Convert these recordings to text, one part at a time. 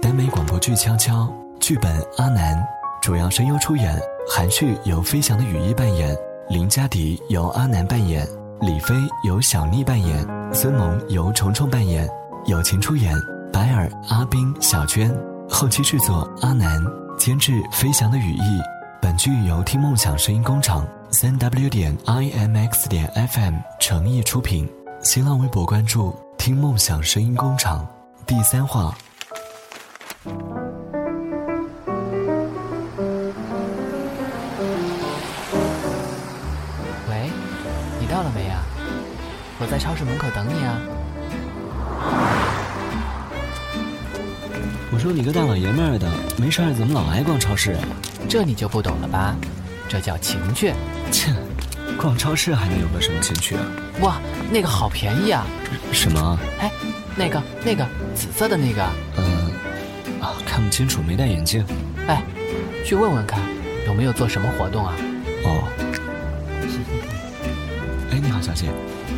耽美广播剧《悄悄》，剧本阿南，主要声优出演：韩旭由飞翔的羽翼扮演，林佳迪由阿南扮演，李飞由小丽扮演，孙萌由虫虫扮演。友情出演：白尔、阿冰、小娟。后期制作：阿南，监制：飞翔的羽翼。本剧由听梦想声音工厂三 w 点 i m x 点 f m 诚意出品。新浪微博关注“听梦想声音工厂”。第三话。我在超市门口等你啊。我说你个大老爷们儿的，没事儿怎么老爱逛超市啊？这你就不懂了吧？这叫情趣。切，逛超市还能有个什么情趣啊？哇，那个好便宜啊！什么？哎，那个那个紫色的那个。嗯，啊，看不清楚，没戴眼镜。哎，去问问看，有没有做什么活动啊？哦。哎，你好，小姐，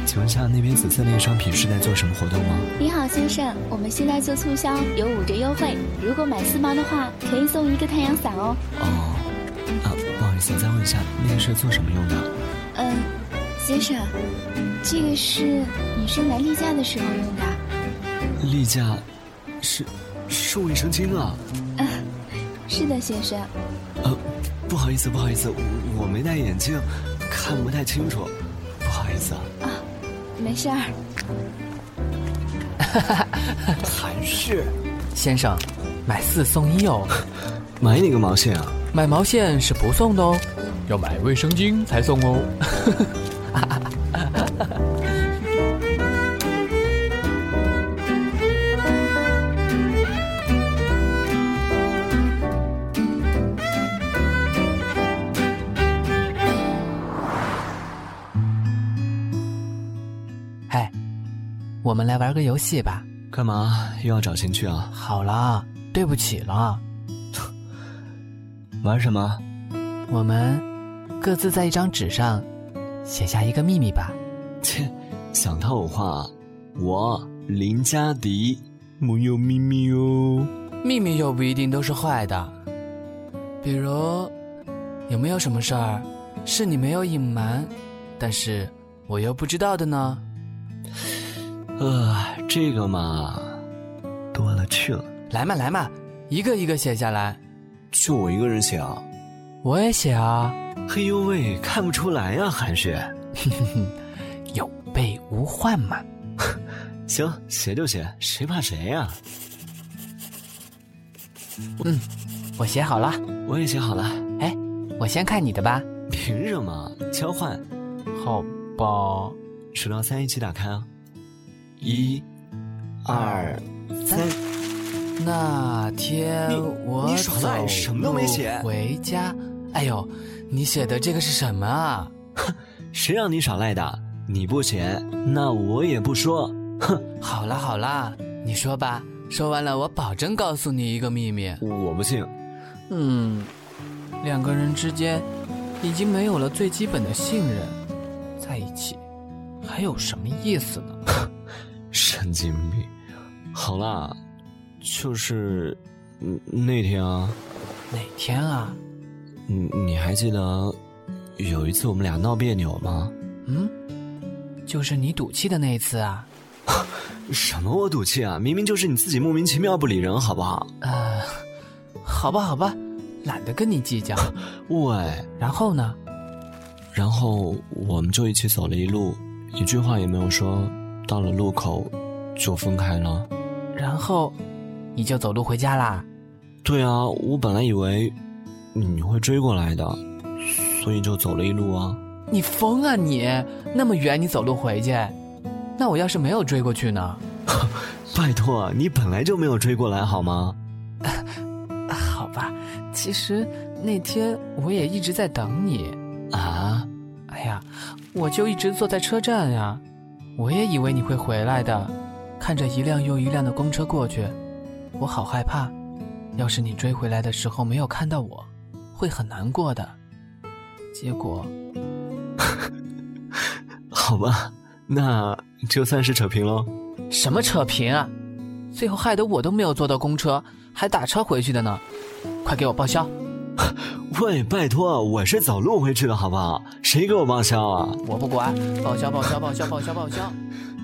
请问下那边紫色那个商品是在做什么活动吗？你好，先生，我们现在做促销，有五折优惠，如果买四包的话，可以送一个太阳伞哦。哦。啊，不好意思，再问一下，那个是做什么用的？嗯，先生，这个是女生来例假的时候用的。例假，是是卫生巾啊。嗯，是的，先生。呃，不好意思，不好意思，我没戴眼镜，看不太清楚，不好意思啊。啊，没事儿。哈哈，还是先生，买四送一哦。买哪个毛线啊？买毛线是不送的哦，要买卫生巾才送哦。我们来玩个游戏吧。干嘛又要找情趣啊？好了，对不起了。玩什么？我们各自在一张纸上写下一个秘密吧。切，想套我话，我林佳迪没有秘密哦。秘密又不一定都是坏的，比如有没有什么事儿是你没有隐瞒，但是我又不知道的呢？呃，这个嘛，多了去了。来嘛来嘛，一个一个写下来。就我一个人写啊，我也写啊。嘿呦喂，看不出来呀，韩雪。有备无患嘛。行，写就写，谁怕谁呀？嗯，我写好了。我也写好了。哎，我先看你的吧。凭什么？交换。好吧。数到三，一起打开啊！一、二、三。那天我走什么都没写回家。哎呦，你写的这个是什么啊？哼，谁让你耍赖的？你不写，那我也不说。哼，好啦好啦，你说吧。说完了，我保证告诉你一个秘密。我不信。嗯，两个人之间已经没有了最基本的信任，在一起还有什么意思呢？神经病。好啦。就是，嗯，那天啊，哪天啊？你你还记得有一次我们俩闹别扭吗？嗯，就是你赌气的那一次啊？什么我赌气啊？明明就是你自己莫名其妙不理人，好不好？呃，好吧，好吧，懒得跟你计较。喂，然后呢？然后我们就一起走了一路，一句话也没有说，到了路口就分开了。然后。你就走路回家啦？对啊，我本来以为你会追过来的，所以就走了一路啊。你疯啊你！那么远你走路回去？那我要是没有追过去呢？拜托，你本来就没有追过来好吗？好吧，其实那天我也一直在等你啊。哎呀，我就一直坐在车站呀，我也以为你会回来的，看着一辆又一辆的公车过去。我好害怕，要是你追回来的时候没有看到我，会很难过的。结果，好吧，那就算是扯平喽。什么扯平啊？最后害得我都没有坐到公车，还打车回去的呢。快给我报销！喂，拜托，我是走路回去的，好不好？谁给我报销啊？我不管，报销报销报销报销报销！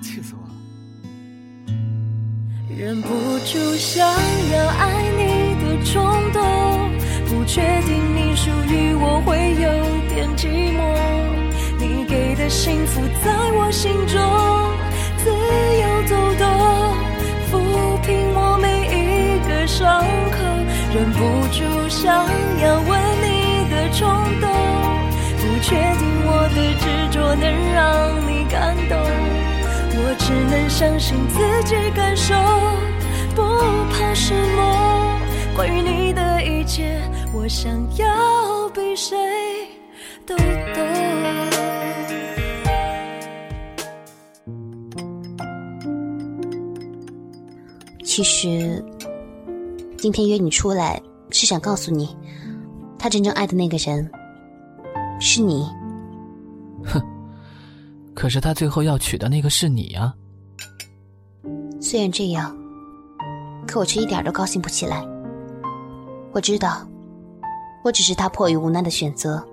气死我了！忍不住想要爱你的冲动，不确定你属于我会有点寂寞。你给的幸福在我心中自由走忍不住想要吻你的冲动，不确定我的执着能让你感动。我只能相信自己感受，不怕失落。关于你的一切，我想要比谁都懂。其实，今天约你出来是想告诉你，他真正爱的那个人是你。哼可是他最后要娶的那个是你呀、虽然这样，可我却一点都高兴不起来。我知道，我只是他迫于无奈的选择，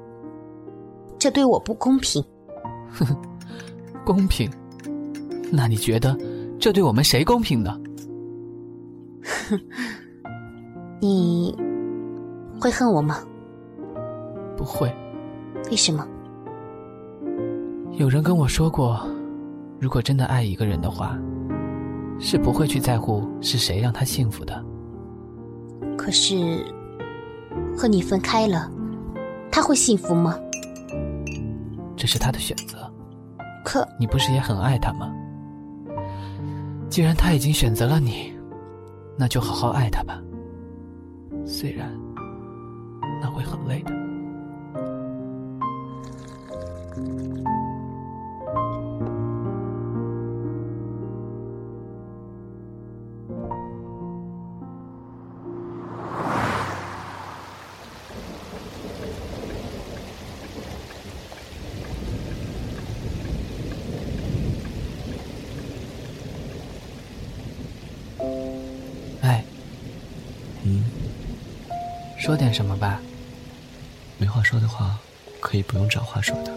这对我不公平。哼 公平？那你觉得这对我们谁公平呢？你会恨我吗？不会。为什么？有人跟我说过，如果真的爱一个人的话，是不会去在乎是谁让他幸福的。可是和你分开了，他会幸福吗？这是他的选择。可你不是也很爱他吗？既然他已经选择了你，那就好好爱他吧。虽然那会很累的。说点什么吧。没话说的话，可以不用找话说的。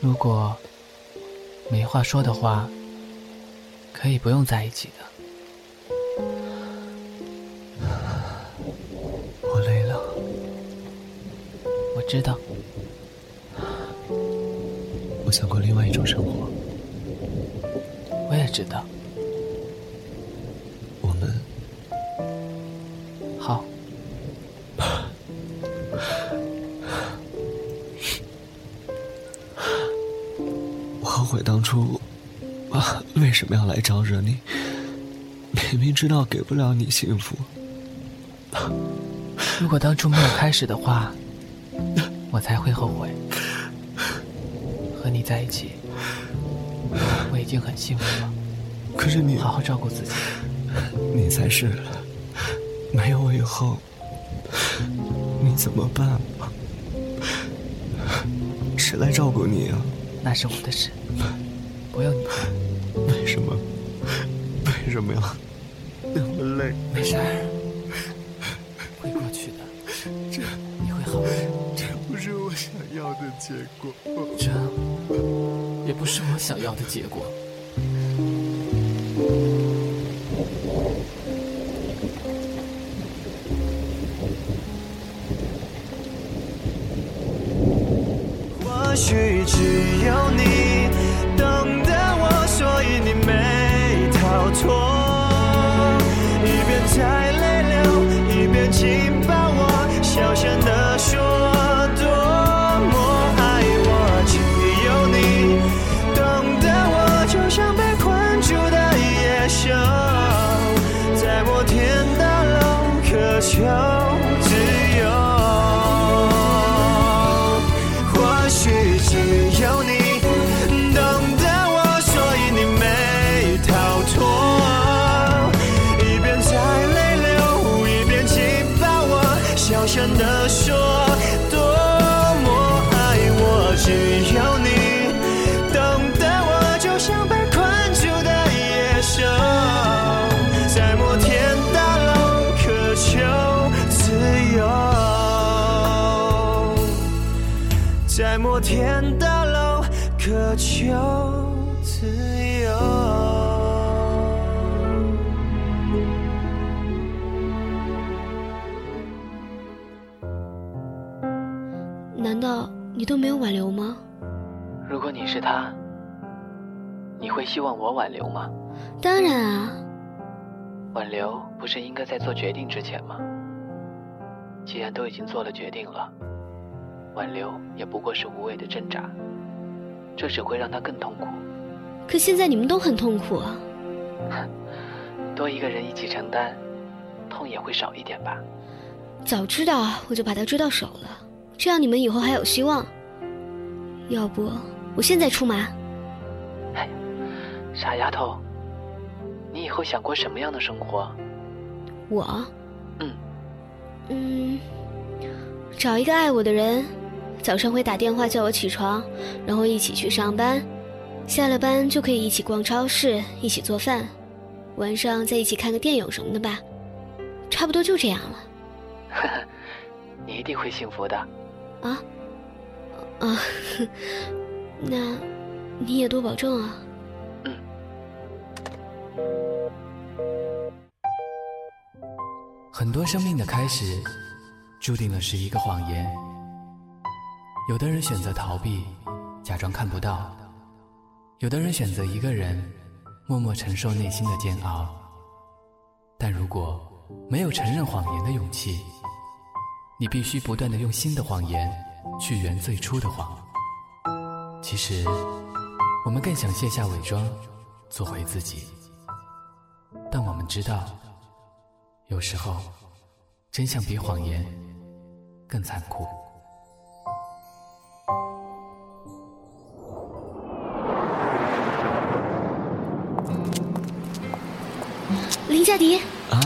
如果没话说的话，可以不用在一起的。我累了，我知道，我想过另外一种生活。我也知道。什么要来招惹你？明明知道给不了你幸福。如果当初没有开始的话，我才会后悔。和你在一起，我已经很幸福了。可是你好好照顾自己。你才是，没有我以后，你怎么办？谁来照顾你啊？那是我的事，不用你管。为什么？为什么呀那么累？没事儿，会过去的。这你会好的。这不是我想要的结果。这也不是我想要的结果。摩天大楼，渴求自由。难道你都没有挽留吗？如果你是他，你会希望我挽留吗？当然啊，挽留不是应该在做决定之前吗？既然都已经做了决定了，挽留也不过是无谓的挣扎，这只会让他更痛苦。可现在你们都很痛苦啊。多一个人一起承担，痛也会少一点吧。早知道我就把他追到手了，这样你们以后还有希望。要不我现在出马？哎，傻丫头，你以后想过什么样的生活？我，嗯嗯，找一个爱我的人，早上会打电话叫我起床，然后一起去上班，下了班就可以一起逛超市，一起做饭，晚上再一起看个电影什么的吧，差不多就这样了。呵呵，你一定会幸福的。啊，啊，那你也多保重啊。嗯。很多生命的开始，注定了是一个谎言。有的人选择逃避，假装看不到；有的人选择一个人，默默承受内心的煎熬。但如果没有承认谎言的勇气，你必须不断的用新的谎言去圆最初的谎。其实，我们更想卸下伪装，做回自己。但我们知道，有时候真相比谎言更残酷。林佳迪，啊，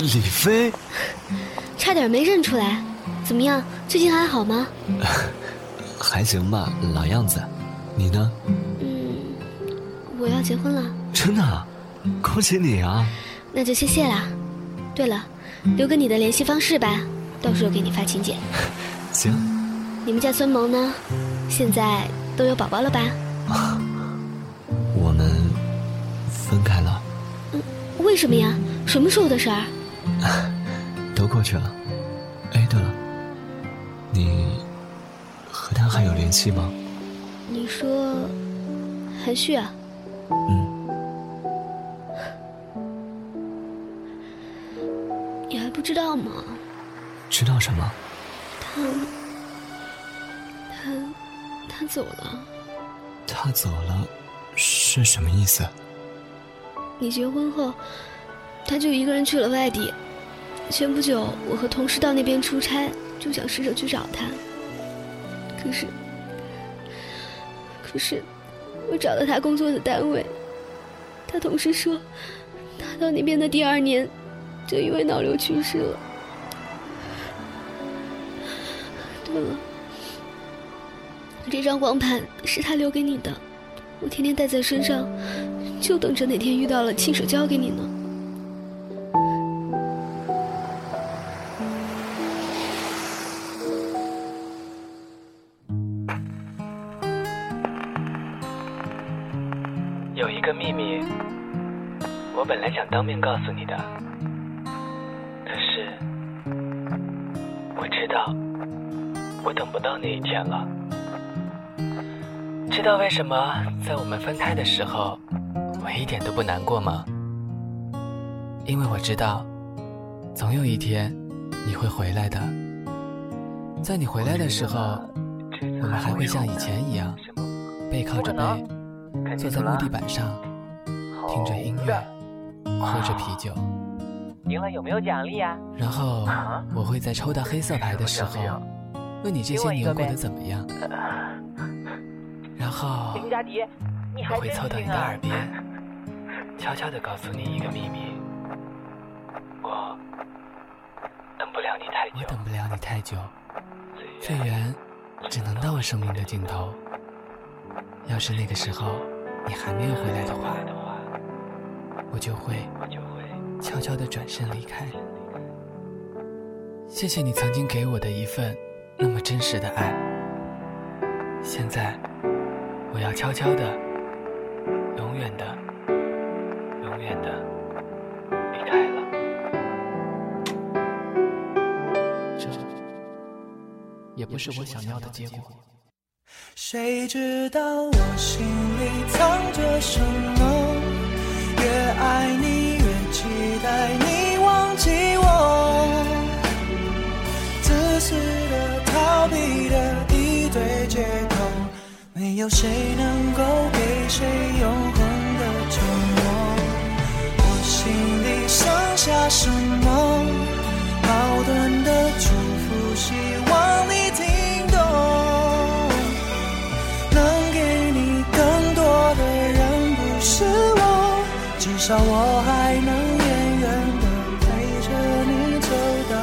李飞，差点没认出来。怎么样，最近还好吗？还行吧，老样子。你呢？嗯，我要结婚了。真的啊？恭喜你啊！那就谢谢啦。对了，留个你的联系方式吧，到时候给你发请柬。行。你们家孙萌呢？现在都有宝宝了吧？我们为什么呀？什么时候的事儿？都过去了。哎，对了，你和他还有联系吗？你说韩旭啊？嗯。你还不知道吗？知道什么？他他他走了。他走了是什么意思？你结婚后，他就一个人去了外地。前不久，我和同事到那边出差，就想试着去找他。可是，可是，我找到他工作的单位，他同事说，他到那边的第二年，就因为脑瘤去世了。对了，这张光盘是他留给你的，我天天带在身上，就等着哪天遇到了亲手交给你呢。有一个秘密，我本来想当面告诉你的，可是我知道，我等不到那一天了。知道为什么在我们分开的时候，我一点都不难过吗？因为我知道，总有一天你会回来的。在你回来的时候，我们还会像以前一样，背靠着背，坐在木地板上，听着音乐，喝着啤酒。赢了有没有奖励呀？然后我会在抽到黑色牌的时候，问你这些年过得怎么样。然后我会凑到你的耳边，悄悄地告诉你一个秘密。我等不了你太久，我等不了你太久。最远只能到我生命的尽头。要是那个时候你还没有回来的话，我就会悄悄地转身离开。谢谢你曾经给我的一份那么真实的爱。现在，我要悄悄的、永远的、永远的离开了。这也不是我想要的结果。谁知道我心里藏着什么？越爱你，越期待你忘记我。自私的、逃避的一堆借口，没有谁能够给谁永下什么？矛盾的祝福，希望你听懂。能给你更多的人不是我，至少我还能远远的陪着你走到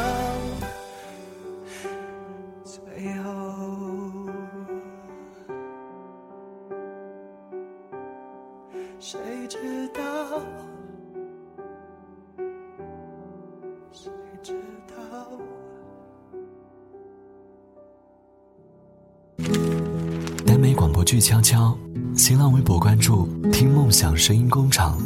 最后。谁知道？去悄悄，新浪微博关注“听梦想声音工厂”。